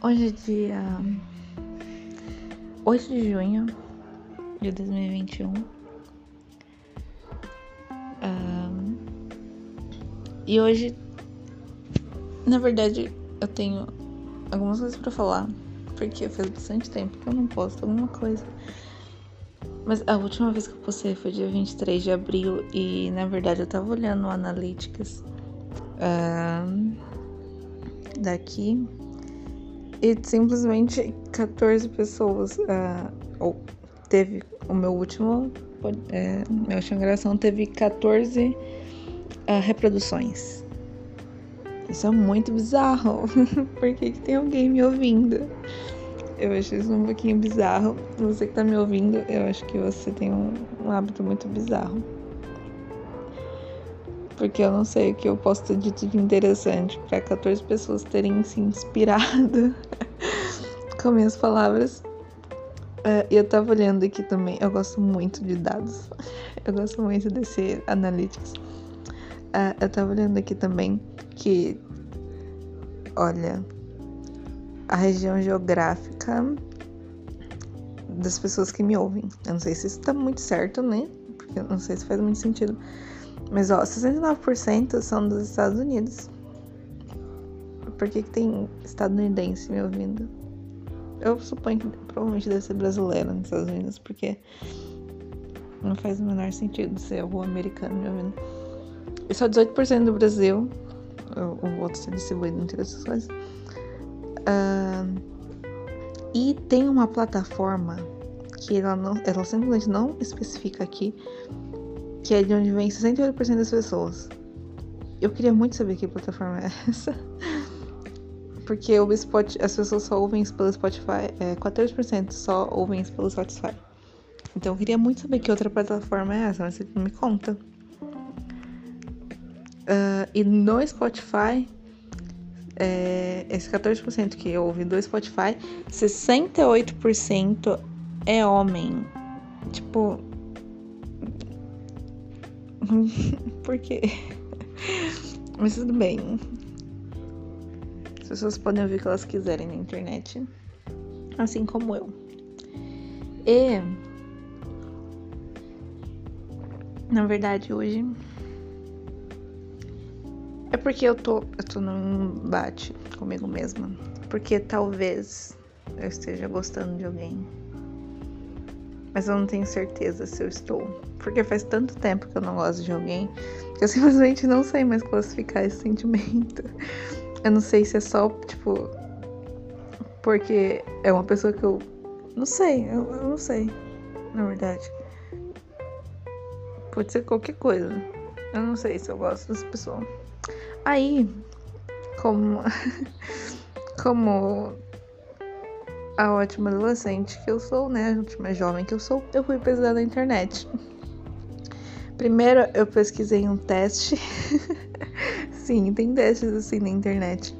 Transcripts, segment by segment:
Hoje é dia 8 de junho de 2021. Um, e hoje, na verdade, eu tenho algumas coisas pra falar, porque faz bastante tempo que eu não posto alguma coisa. Mas a última vez que eu postei foi dia 23 de abril e na verdade eu tava olhando o Analytics um, daqui e simplesmente 14 pessoas uh, ou teve o meu último é, minha gravação teve 14 uh, ah, reproduções isso é muito bizarro por que, que tem alguém me ouvindo eu acho isso um pouquinho bizarro. Você que tá me ouvindo, eu acho que você tem um, um hábito muito bizarro. Porque eu não sei o que eu posso ter dito de interessante para 14 pessoas terem se inspirado com minhas palavras. Uh, e eu tava olhando aqui também, eu gosto muito de dados. Eu gosto muito desse analytics. Uh, eu tava olhando aqui também que, olha, a região geográfica das pessoas que me ouvem. Eu não sei se isso tá muito certo, né? Porque eu não sei se faz muito sentido. Mas, ó, 69% são dos Estados Unidos. Por que, que tem estadunidense me ouvindo? Eu suponho que provavelmente deve ser brasileiro nos Estados Unidos, porque não faz o menor sentido ser algum americano me ouvindo. E só 18% do Brasil, o, voto ser distribuído entre essas coisas. Uh, e tem uma plataforma que ela, não, ela simplesmente não especifica aqui, que é de onde vem 68% das pessoas. Eu queria muito saber que plataforma é essa. Porque o Spotify, as pessoas só ouvem isso pelo Spotify, é, 14% só ouvem isso pelo Spotify. Então eu queria muito saber que outra plataforma é essa, mas você me conta. Uh, e no Spotify é, esse 14% que ouve do Spotify, 68% é homem. Tipo. Por quê? Mas tudo bem. As pessoas podem ouvir o que elas quiserem na internet. Assim como eu. E. Na verdade, hoje é porque eu tô, eu tô num embate comigo mesma. Porque talvez eu esteja gostando de alguém. Mas eu não tenho certeza se eu estou. Porque faz tanto tempo que eu não gosto de alguém que eu simplesmente não sei mais classificar esse sentimento. Eu não sei se é só, tipo. Porque é uma pessoa que eu. Não sei, eu, eu não sei. Na verdade. Pode ser qualquer coisa. Eu não sei se eu gosto dessa pessoa. Aí, como, como a ótima adolescente que eu sou, né? A ótima jovem que eu sou, eu fui pesquisar na internet. Primeiro eu pesquisei um teste. Sim, tem testes assim na internet.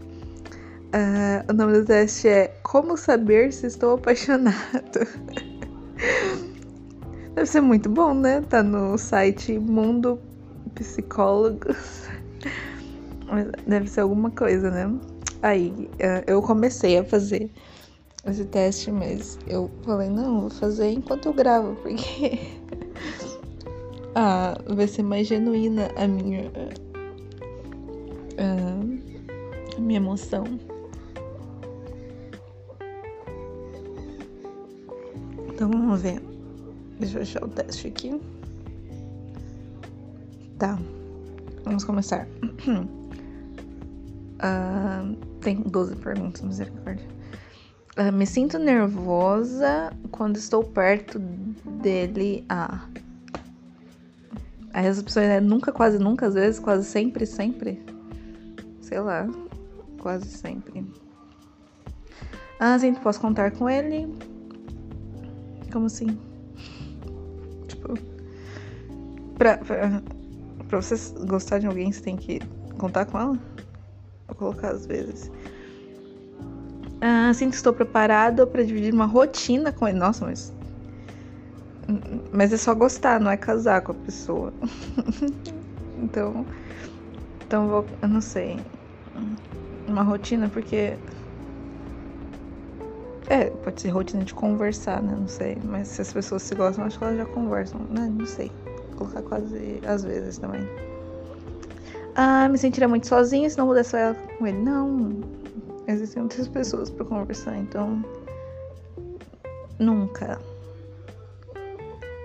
Uh, o nome do teste é Como Saber Se Estou Apaixonado. Deve ser muito bom, né? Tá no site Mundo Psicólogos. Deve ser alguma coisa, né? Aí eh, eu comecei a fazer esse teste, mas eu falei, não, vou fazer enquanto eu gravo, porque ah, vai ser mais genuína a minha a minha emoção. Então vamos ver. Deixa eu achar o teste aqui. Tá. Vamos começar. Uh, tem 12 perguntas, misericórdia. Uh, me sinto nervosa quando estou perto dele. Ah. Aí as é nunca, quase nunca, às vezes, quase sempre, sempre. Sei lá. Quase sempre. Ah, sim, posso contar com ele? Como assim? Tipo. Pra, pra, pra você gostar de alguém, você tem que contar com ela? Vou colocar às vezes. Ah, sinto que estou preparado para dividir uma rotina com ele. Nossa, mas. Mas é só gostar, não é casar com a pessoa. então. Então vou. Eu não sei. Uma rotina, porque. É, pode ser rotina de conversar, né? Não sei. Mas se as pessoas se gostam, acho que elas já conversam, né? Não sei. Vou colocar quase às vezes também. Ah, me sentiria muito sozinha se não pudesse falar com ele. Não. Existem outras pessoas para conversar, então. Nunca.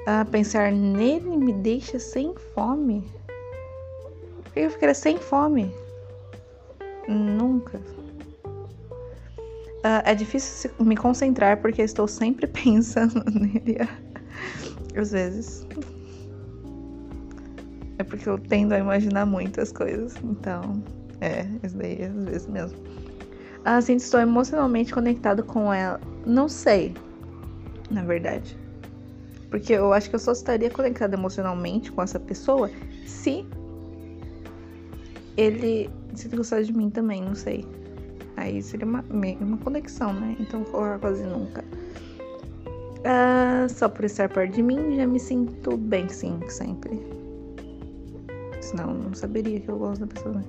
Ah, pensar nele me deixa sem fome. Por que eu ficaria sem fome? Nunca. Uh, é difícil me concentrar porque estou sempre pensando nele. Às vezes. É porque eu tendo a imaginar muitas coisas. Então, é, isso daí às vezes mesmo. Assim, estou emocionalmente conectado com ela. Não sei, na verdade. Porque eu acho que eu só estaria conectado emocionalmente com essa pessoa se ele se gostar de mim também, não sei. Aí seria uma, uma conexão, né? Então quase nunca. Uh, só por estar perto de mim, já me sinto bem, sim, sempre. Senão, não saberia que eu gosto da pessoa, né?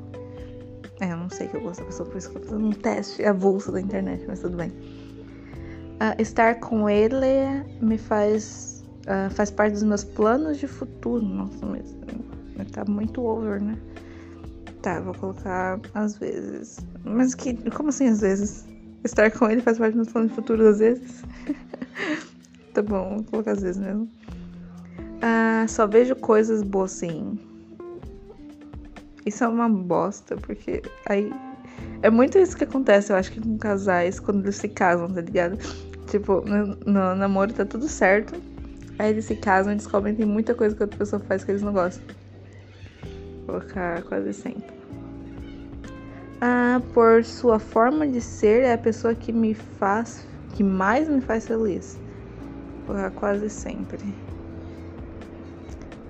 É, eu não sei que eu gosto da pessoa, por isso que eu tô fazendo um teste avulso da internet, mas tudo bem. Uh, estar com ele me faz. Uh, faz parte dos meus planos de futuro. Nossa, mas tá muito over, né? Tá, vou colocar às vezes. Mas que. Como assim às vezes? Estar com ele faz parte dos meus planos de futuro às vezes? tá bom, vou colocar às vezes mesmo. Ah, só vejo coisas boas sim. Isso é uma bosta, porque aí. É muito isso que acontece, eu acho que com casais quando eles se casam, tá ligado? Tipo, no, no namoro tá tudo certo. Aí eles se casam e descobrem que tem muita coisa que outra pessoa faz que eles não gostam. Vou colocar quase sempre. Ah, por sua forma de ser, é a pessoa que me faz, que mais me faz feliz. Quase sempre.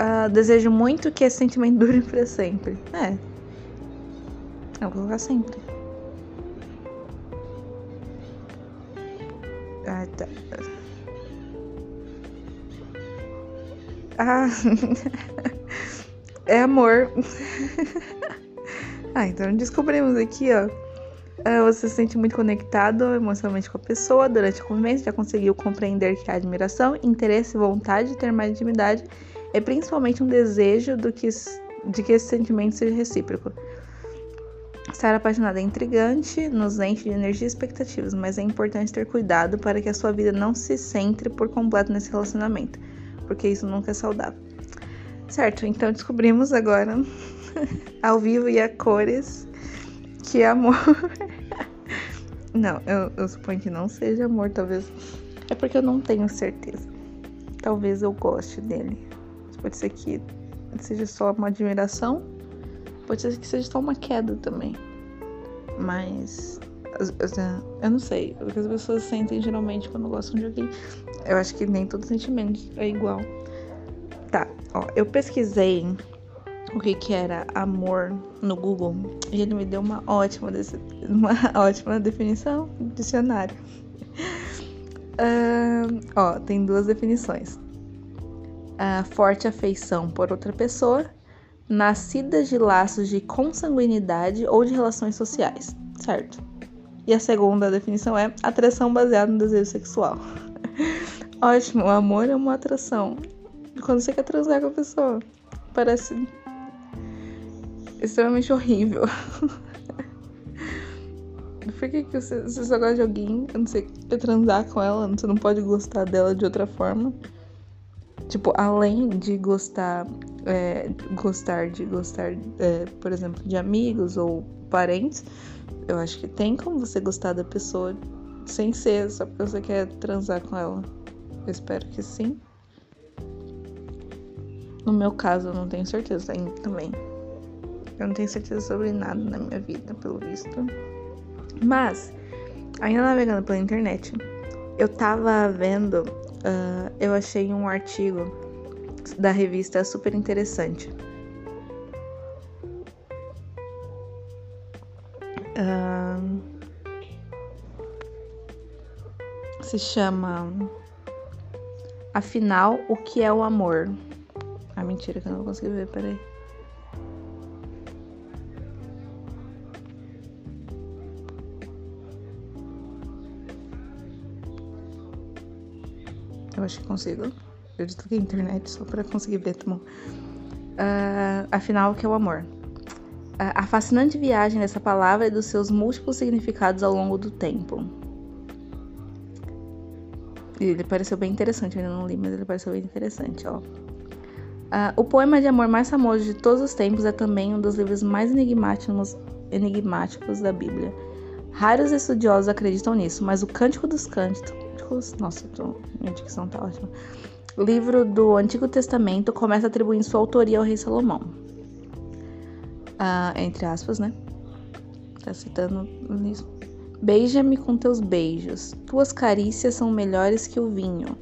Ah, desejo muito que esse sentimento dure para sempre. É. Eu vou colocar sempre. Ah, tá. Ah. é amor. Ah, então descobrimos aqui, ó. Ah, você se sente muito conectado emocionalmente com a pessoa durante a convivência, já conseguiu compreender que a admiração, interesse, vontade de ter mais intimidade é principalmente um desejo do que, de que esse sentimento seja recíproco. Estar apaixonado é intrigante, nos enche de energia e expectativas, mas é importante ter cuidado para que a sua vida não se centre por completo nesse relacionamento, porque isso nunca é saudável. Certo, então descobrimos agora ao vivo e a cores que amor. não, eu, eu suponho que não seja amor, talvez. É porque eu não tenho certeza. Talvez eu goste dele. Pode ser que seja só uma admiração. Pode ser que seja só uma queda também. Mas. Eu não sei. O que as pessoas sentem geralmente quando gostam de alguém. Eu acho que nem todo sentimento é igual. Tá, ó, eu pesquisei o que, que era amor no Google e ele me deu uma ótima, uma ótima definição dicionário. Uh, ó, tem duas definições: uh, forte afeição por outra pessoa, nascida de laços de consanguinidade ou de relações sociais, certo? E a segunda definição é atração baseada no desejo sexual. Ótimo, o amor é uma atração. Quando você quer transar com a pessoa, parece extremamente horrível. Por que, que você, você só gosta de alguém quando você quer transar com ela? Você não pode gostar dela de outra forma? Tipo, além de gostar, é, gostar de gostar, é, por exemplo, de amigos ou parentes, eu acho que tem como você gostar da pessoa sem ser só porque você quer transar com ela. Eu espero que sim. No meu caso, eu não tenho certeza ainda também. Eu não tenho certeza sobre nada na minha vida, pelo visto. Mas, ainda navegando pela internet, eu tava vendo, uh, eu achei um artigo da revista super interessante. Uh, se chama Afinal, o que é o amor? Ah, mentira, que eu não consigo ver, peraí. Acho que consigo. Eu desliguei a internet só para conseguir ver, tá bom? Uh, afinal, o que é o amor? Uh, a fascinante viagem dessa palavra e dos seus múltiplos significados ao longo do tempo. Ele pareceu bem interessante, eu ainda não li, mas ele pareceu bem interessante, ó. Uh, o poema de amor mais famoso de todos os tempos é também um dos livros mais enigmáticos, enigmáticos da Bíblia. Raros estudiosos acreditam nisso, mas o Cântico dos Cânticos. Nossa, tô, minha dicção tá ótima. Livro do Antigo Testamento começa atribuindo sua autoria ao rei Salomão. Uh, entre aspas, né? Tá citando isso. Beija-me com teus beijos, tuas carícias são melhores que o vinho.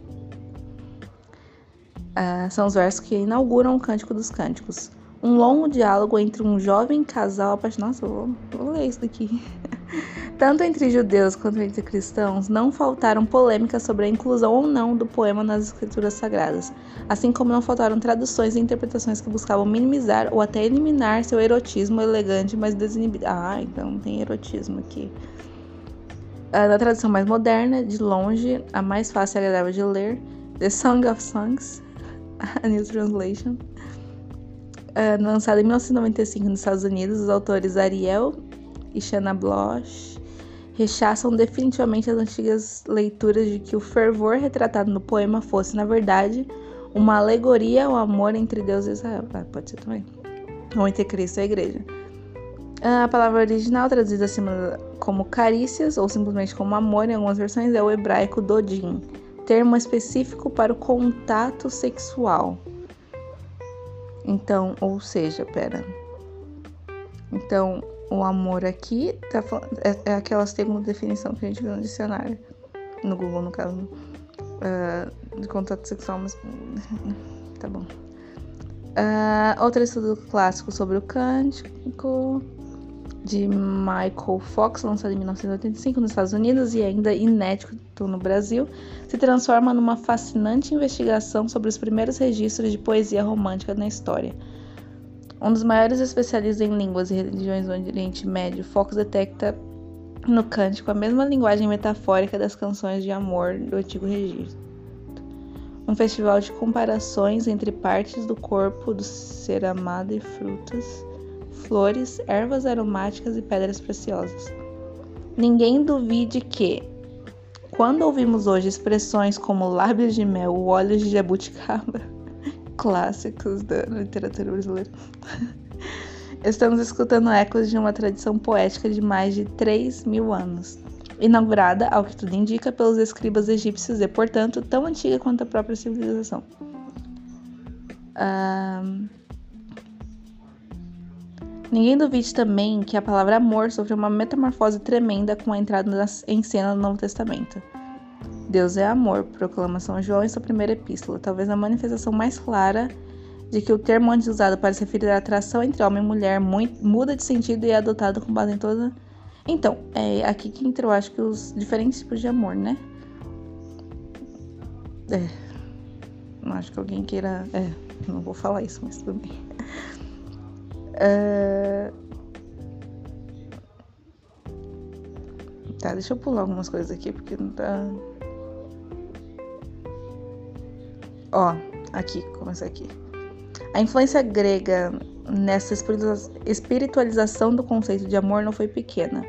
Uh, são os versos que inauguram o Cântico dos Cânticos. Um longo diálogo entre um jovem casal apaixonado. Nossa, vou, vou ler isso daqui. Tanto entre judeus quanto entre cristãos, não faltaram polêmicas sobre a inclusão ou não do poema nas escrituras sagradas, assim como não faltaram traduções e interpretações que buscavam minimizar ou até eliminar seu erotismo elegante, mas desinibido. Ah, então tem erotismo aqui. Ah, na tradução mais moderna, de longe, a mais fácil e agradável de ler, The Song of Songs, a New Translation. Uh, lançada em 1995 nos Estados Unidos, os autores Ariel e Shanna Bloch rechaçam definitivamente as antigas leituras de que o fervor retratado no poema fosse, na verdade, uma alegoria ao amor entre Deus e Israel. Ah, pode ser também. Ou entre Cristo e a Igreja. A palavra original, traduzida acima como carícias ou simplesmente como amor em algumas versões, é o hebraico dodin, termo específico para o contato sexual. Então, ou seja, pera. Então, o amor aqui tá falando, é, é aquela segunda definição que a gente viu no dicionário, no Google, no caso, uh, de contato sexual, mas tá bom. Uh, outro estudo clássico sobre o cântico de Michael Fox, lançado em 1985 nos Estados Unidos e ainda inédito no Brasil, se transforma numa fascinante investigação sobre os primeiros registros de poesia romântica na história. Um dos maiores especialistas em línguas e religiões do Oriente Médio, Fox detecta no cântico a mesma linguagem metafórica das canções de amor do antigo registro. Um festival de comparações entre partes do corpo do ser amado e frutas flores, ervas aromáticas e pedras preciosas. Ninguém duvide que, quando ouvimos hoje expressões como lábios de mel ou olhos de jabuticaba, clássicos da literatura brasileira, estamos escutando ecos de uma tradição poética de mais de 3 mil anos, inaugurada, ao que tudo indica, pelos escribas egípcios e, portanto, tão antiga quanto a própria civilização. Um, Ninguém duvide também que a palavra amor sofreu uma metamorfose tremenda com a entrada em cena do Novo Testamento. Deus é amor, proclama São João em sua primeira epístola, talvez a manifestação mais clara de que o termo antes usado para se referir à atração entre homem e mulher muda de sentido e é adotado com base em toda. Então, é aqui que entra, eu acho que os diferentes tipos de amor, né? É. Não acho que alguém queira. É, não vou falar isso, mas tudo bem. Uh... Tá, deixa eu pular algumas coisas aqui porque não tá. Ó, aqui, começa aqui. A influência grega nessa espiritualização do conceito de amor não foi pequena.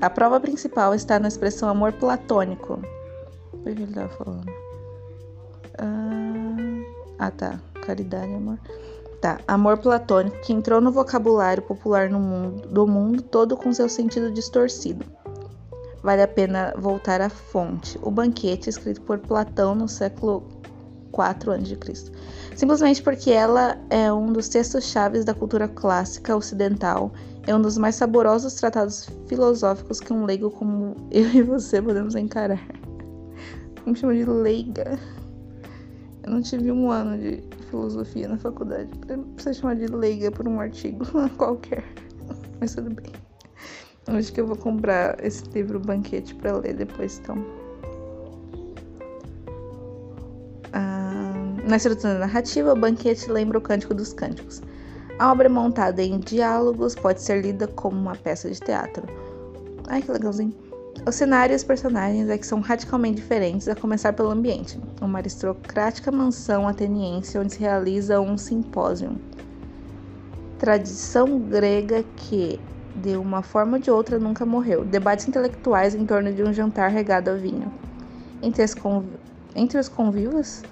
A prova principal está na expressão amor platônico. O que ele tava falando? Ah, ah tá. Caridade, amor. Tá, amor platônico que entrou no vocabulário popular no mundo, do mundo todo com seu sentido distorcido. Vale a pena voltar à fonte, o banquete escrito por Platão no século IV a.C. Simplesmente porque ela é um dos textos chaves da cultura clássica ocidental, é um dos mais saborosos tratados filosóficos que um leigo como eu e você podemos encarar. Me chama de leiga. Eu não tive um ano de filosofia na faculdade. Precisa chamar de leiga por um artigo qualquer. Mas tudo bem. Acho que eu vou comprar esse livro Banquete para ler depois, então. Na estrutura narrativa, o banquete lembra o Cântico dos Cânticos. A obra montada em diálogos pode ser lida como uma peça de teatro. Ai, que legalzinho. O cenário e os personagens é que são radicalmente diferentes, a começar pelo ambiente. Uma aristocrática mansão ateniense onde se realiza um simpósio. Tradição grega que, de uma forma ou de outra, nunca morreu. Debates intelectuais em torno de um jantar regado a vinho. Entre, conv... Entre os convivas,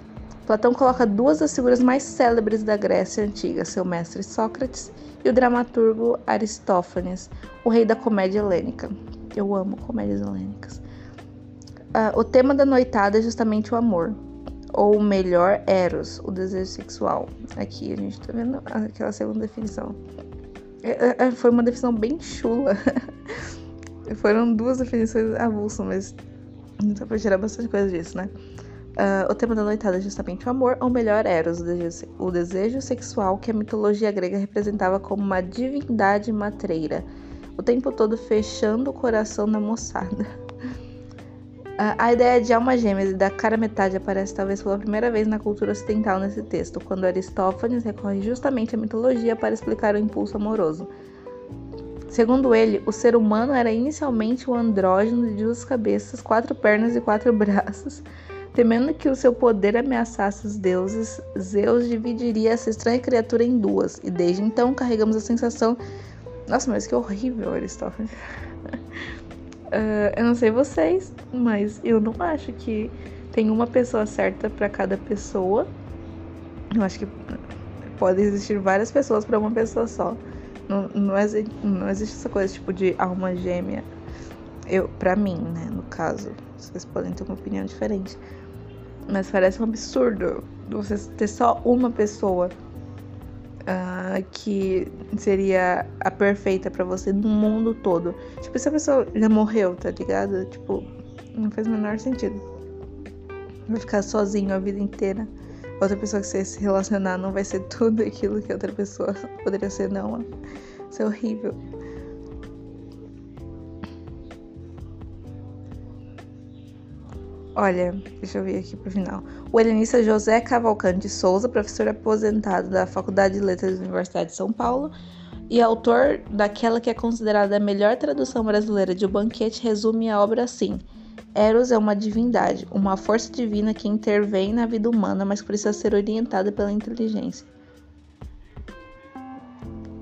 Platão coloca duas das figuras mais célebres da Grécia Antiga, seu mestre Sócrates e o dramaturgo Aristófanes, o rei da comédia helênica. Eu amo comédias helênicas. Uh, o tema da noitada é justamente o amor, ou melhor, eros, o desejo sexual. Aqui a gente tá vendo aquela segunda definição. É, é, foi uma definição bem chula. Foram duas definições avulsas, mas dá pra tirar bastante coisa disso, né? Uh, o tema da noitada é justamente o amor, ou melhor, Eros, o desejo, o desejo sexual que a mitologia grega representava como uma divindade matreira, o tempo todo fechando o coração da moçada. Uh, a ideia de alma gêmea e da cara metade aparece talvez pela primeira vez na cultura ocidental nesse texto, quando Aristófanes recorre justamente à mitologia para explicar o impulso amoroso. Segundo ele, o ser humano era inicialmente um andrógeno de duas cabeças, quatro pernas e quatro braços, Temendo que o seu poder ameaçasse os deuses, Zeus dividiria essa estranha criatura em duas, e desde então carregamos a sensação. Nossa, mas que horrível, Aristófanes. uh, eu não sei vocês, mas eu não acho que tem uma pessoa certa para cada pessoa. Eu acho que pode existir várias pessoas para uma pessoa só. Não, não, existe, não existe essa coisa tipo de alma gêmea. Eu, para mim, né, no caso, vocês podem ter uma opinião diferente. Mas parece um absurdo você ter só uma pessoa uh, que seria a perfeita para você no mundo todo. Tipo, se a pessoa já morreu, tá ligado? Tipo, não faz o menor sentido. Vai ficar sozinho a vida inteira. Outra pessoa que você se relacionar não vai ser tudo aquilo que outra pessoa poderia ser, não. Isso é horrível. Olha, deixa eu ver aqui pro final. O helenista José Cavalcante Souza, professor aposentado da Faculdade de Letras da Universidade de São Paulo e autor daquela que é considerada a melhor tradução brasileira de O Banquete, resume a obra assim: Eros é uma divindade, uma força divina que intervém na vida humana, mas precisa ser orientada pela inteligência.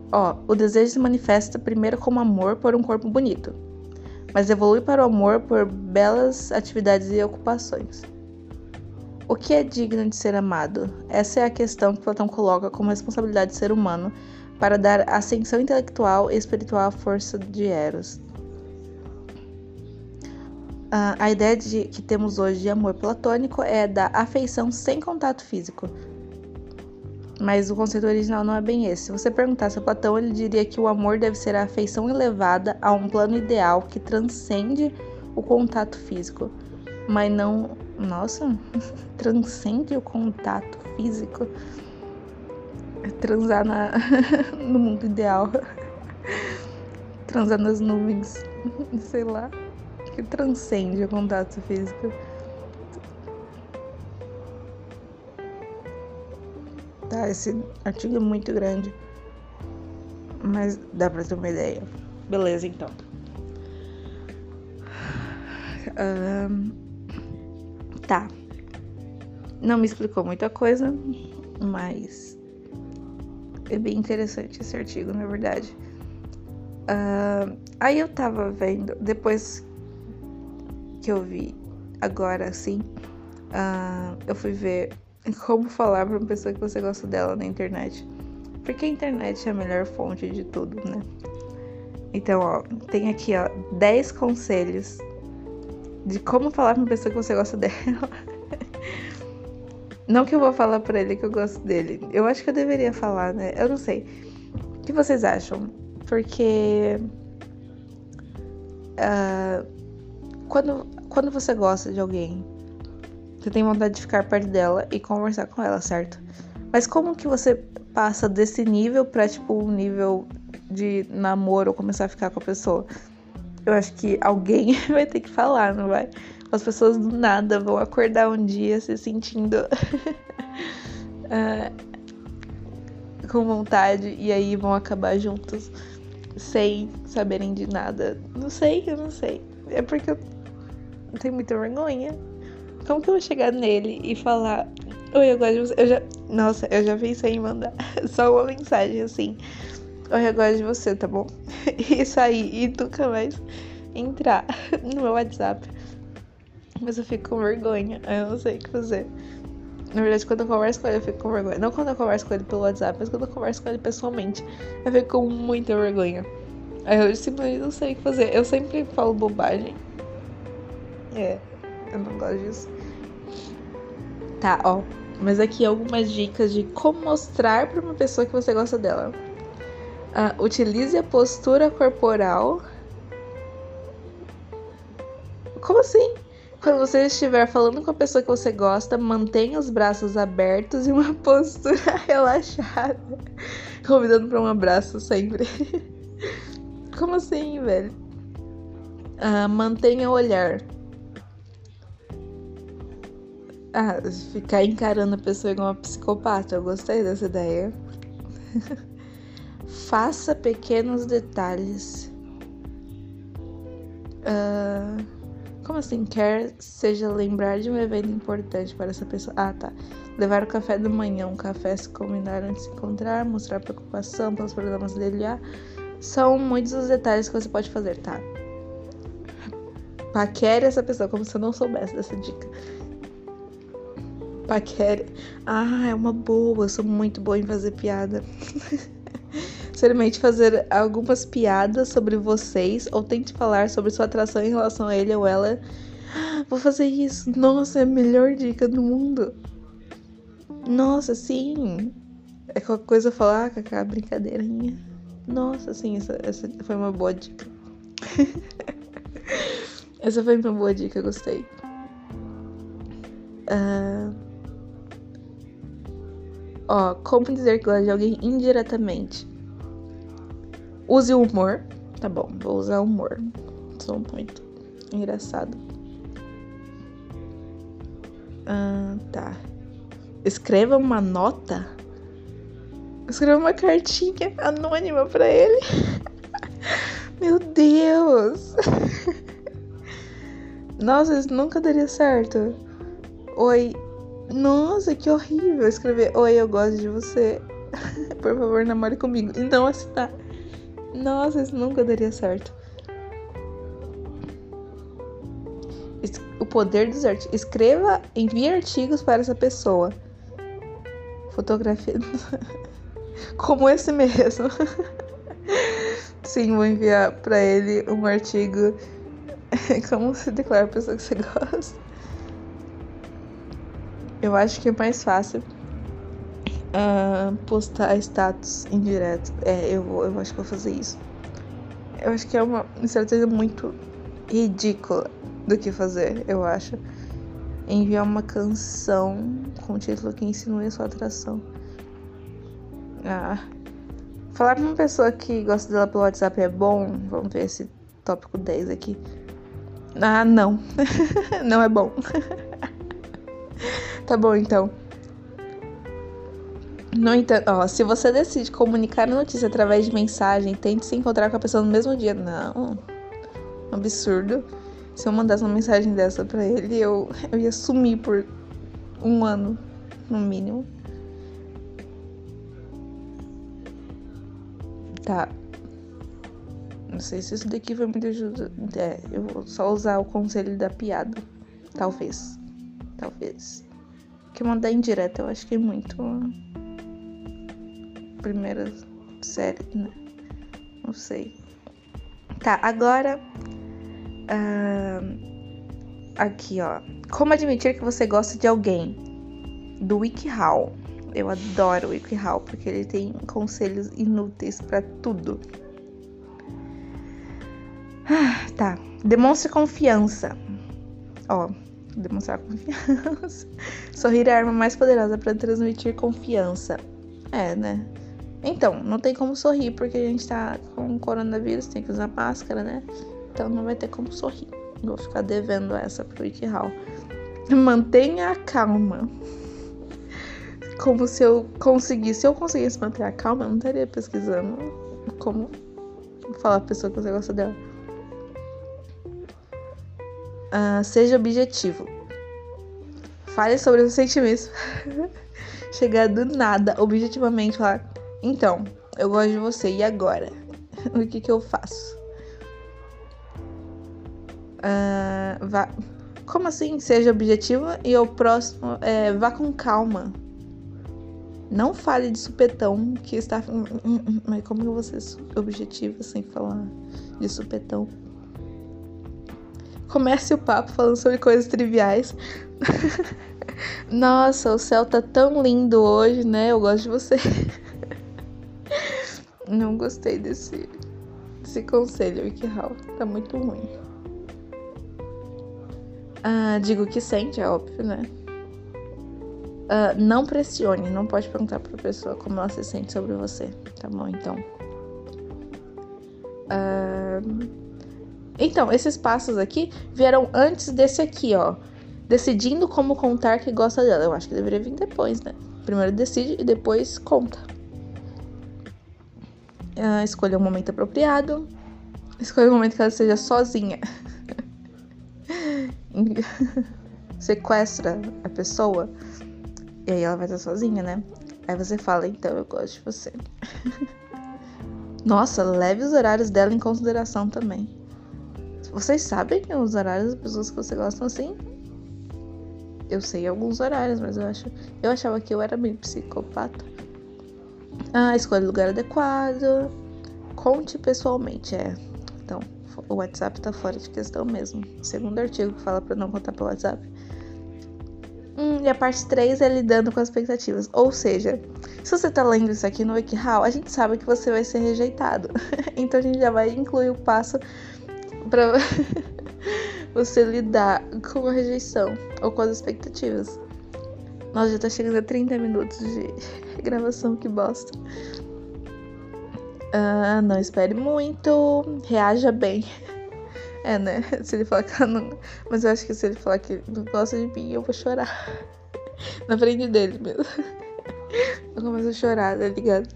Ó, o desejo se manifesta primeiro como amor por um corpo bonito mas evolui para o amor por belas atividades e ocupações. O que é digno de ser amado? Essa é a questão que Platão coloca como responsabilidade do ser humano para dar ascensão intelectual e espiritual à força de Eros. a ideia de, que temos hoje de amor platônico é da afeição sem contato físico, mas o conceito original não é bem esse. Se você perguntasse a Platão, ele diria que o amor deve ser a afeição elevada a um plano ideal que transcende o contato físico, mas não. Nossa, transcende o contato físico. Transar na... no mundo ideal. Transar nas nuvens. Sei lá. Que transcende o contato físico. Tá? Esse artigo é muito grande, mas dá pra ter uma ideia. Beleza, então. Um, tá. Não me explicou muita coisa, mas é bem interessante esse artigo, na verdade. Uh, aí eu tava vendo, depois que eu vi agora assim, uh, eu fui ver como falar para uma pessoa que você gosta dela na internet. Porque a internet é a melhor fonte de tudo, né? Então, ó, tem aqui, ó, 10 conselhos de como falar pra uma pessoa que você gosta dela. Não que eu vou falar pra ele que eu gosto dele. Eu acho que eu deveria falar, né? Eu não sei. O que vocês acham? Porque. Uh, quando, quando você gosta de alguém, você tem vontade de ficar perto dela e conversar com ela, certo? Mas como que você passa desse nível pra, tipo, um nível de namoro ou começar a ficar com a pessoa? Eu acho que alguém vai ter que falar, não vai? As pessoas do nada vão acordar um dia se sentindo uh, com vontade e aí vão acabar juntos sem saberem de nada. Não sei, eu não sei. É porque eu tenho muita vergonha. Como que eu vou chegar nele e falar: Oi, eu gosto de você? Eu já. Nossa, eu já pensei em mandar só uma mensagem assim. Oi, eu gosto de você, tá bom? E sair e nunca mais entrar no meu WhatsApp. Mas eu fico com vergonha. Eu não sei o que fazer. Na verdade, quando eu converso com ele, eu fico com vergonha. Não quando eu converso com ele pelo WhatsApp, mas quando eu converso com ele pessoalmente, eu fico com muita vergonha. Aí eu simplesmente não sei o que fazer. Eu sempre falo bobagem. É, eu não gosto disso. Tá, ó. Mas aqui algumas dicas de como mostrar pra uma pessoa que você gosta dela. Uh, utilize a postura corporal. Como assim? Quando você estiver falando com a pessoa que você gosta, mantenha os braços abertos e uma postura relaxada. Convidando para um abraço sempre. Como assim, velho? Ah, mantenha o olhar. Ah, ficar encarando a pessoa igual uma psicopata. Eu gostei dessa ideia. Faça pequenos detalhes. Uh, como assim? Quer seja lembrar de um evento importante para essa pessoa. Ah, tá. Levar o café da manhã, um café se combinar antes de se encontrar, mostrar preocupação pelos problemas dele. Ah, são muitos os detalhes que você pode fazer, tá? Paquere essa pessoa, como se eu não soubesse dessa dica. Paquere. Ah, é uma boa. Eu sou muito boa em fazer piada. Seriamente fazer algumas piadas sobre vocês ou tente falar sobre sua atração em relação a ele ou ela. Vou fazer isso. Nossa, é a melhor dica do mundo. Nossa, sim. É qualquer coisa falar com aquela brincadeirinha. Nossa, sim, essa, essa foi uma boa dica. essa foi uma boa dica, gostei. Uh... Ó, como dizer que gosta de alguém indiretamente? Use o humor. Tá bom, vou usar humor. Sou muito engraçado. Ah, tá. Escreva uma nota. Escreva uma cartinha anônima para ele. Meu Deus! Nossa, isso nunca daria certo. Oi. Nossa, que horrível escrever Oi, eu gosto de você. Por favor, namore comigo. E não assinar. Nossa, isso nunca daria certo. O poder dos artigos. Escreva, envie artigos para essa pessoa. Fotografia. Como esse mesmo. Sim, vou enviar para ele um artigo. Como se declara a pessoa que você gosta. Eu acho que é mais fácil uh, postar status indireto. É, eu, vou, eu acho que vou fazer isso. Eu acho que é uma estratégia muito ridícula do que fazer, eu acho. Enviar uma canção com o título que insinue a sua atração. Ah. Falar pra uma pessoa que gosta dela pelo WhatsApp é bom. Vamos ver esse tópico 10 aqui. Ah, não. não é bom. tá bom, então. No entanto, ó, se você decide comunicar a notícia através de mensagem, tente se encontrar com a pessoa no mesmo dia. Não. Absurdo. Se eu mandasse uma mensagem dessa pra ele, eu, eu ia sumir por um ano, no mínimo. Tá. Não sei se isso daqui foi muito ajuda. É, eu vou só usar o conselho da piada. Talvez. Talvez. Que mandar indireta eu acho que é muito primeira série, né? Não sei. Tá, agora. Uh, aqui, ó. Como admitir que você gosta de alguém? Do WikiHow. Eu adoro o WikiHow porque ele tem conselhos inúteis para tudo. Ah, tá. Demonstre confiança. Ó, demonstrar confiança. Sorrir é a arma mais poderosa para transmitir confiança. É, né? Então, não tem como sorrir porque a gente tá com coronavírus, tem que usar máscara, né? Então não vai ter como sorrir. Vou ficar devendo essa pro WikiHow. Mantenha a calma. Como se eu conseguisse. Se eu conseguisse manter a calma, eu não estaria pesquisando como falar pra pessoa que você gosta dela. Uh, seja objetivo. Fale sobre os sentimentos. Chegar do nada, objetivamente, falar: Então, eu gosto de você, e agora? o que, que eu faço? Uh, vá... Como assim? Seja objetivo e o próximo é vá com calma. Não fale de supetão que está. Hum, hum, hum, mas como que você é objetivo sem falar de supetão? Comece o papo falando sobre coisas triviais. Nossa, o céu tá tão lindo hoje, né? Eu gosto de você. Não gostei desse, desse conselho, WikiHow. Tá muito ruim. Ah, digo que sente, é óbvio, né? Uh, não pressione, não pode perguntar pra pessoa como ela se sente sobre você, tá bom? Então. Uh, então, esses passos aqui vieram antes desse aqui, ó. Decidindo como contar que gosta dela. Eu acho que deveria vir depois, né? Primeiro decide e depois conta. Uh, escolha um momento apropriado. Escolha um momento que ela esteja sozinha. Sequestra a pessoa. E aí ela vai estar sozinha, né? Aí você fala, então eu gosto de você. Nossa, leve os horários dela em consideração também. Vocês sabem os horários das pessoas que você gosta assim? Eu sei alguns horários, mas eu acho. Eu achava que eu era meio psicopata. Ah, escolha o lugar adequado. Conte pessoalmente, é. Então, o WhatsApp tá fora de questão mesmo. Segundo artigo que fala para não contar pelo WhatsApp. Hum, e a parte 3 é lidando com as expectativas. Ou seja, se você tá lendo isso aqui no WikiHow, a gente sabe que você vai ser rejeitado. então a gente já vai incluir o passo para você lidar com a rejeição ou com as expectativas. Nós já tá chegando a 30 minutos de gravação, que bosta. Ah, não espere muito, reaja bem. É, né? Se ele falar que ela não. Mas eu acho que se ele falar que não gosta de mim, eu vou chorar. Na frente dele mesmo. Eu começo a chorar, tá ligado?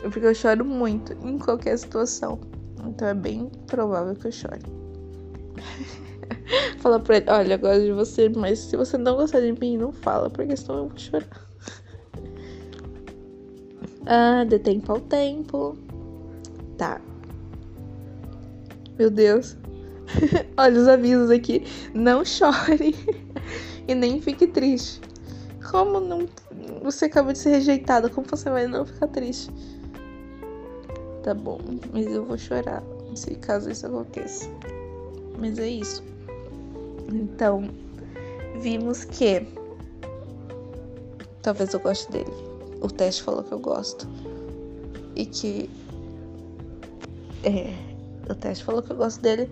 Porque eu choro muito em qualquer situação. Então é bem provável que eu chore. fala pra ele, olha, eu gosto de você, mas se você não gostar de mim, não fala, porque senão eu vou chorar. ah, dê tempo ao tempo. Tá. Meu Deus. Olha os avisos aqui. Não chore e nem fique triste. Como não. Você acabou de ser rejeitada, como você vai não ficar triste? Tá bom, mas eu vou chorar se caso isso aconteça. Mas é isso. Então, vimos que talvez eu goste dele. O teste falou que eu gosto. E que. É, o teste falou que eu gosto dele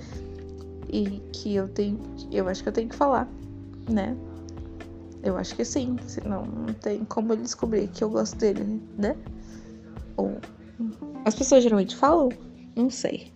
e que eu tenho, eu acho que eu tenho que falar, né? Eu acho que sim, senão não tem como ele descobrir que eu gosto dele, né? Ou as pessoas geralmente falam? Não sei.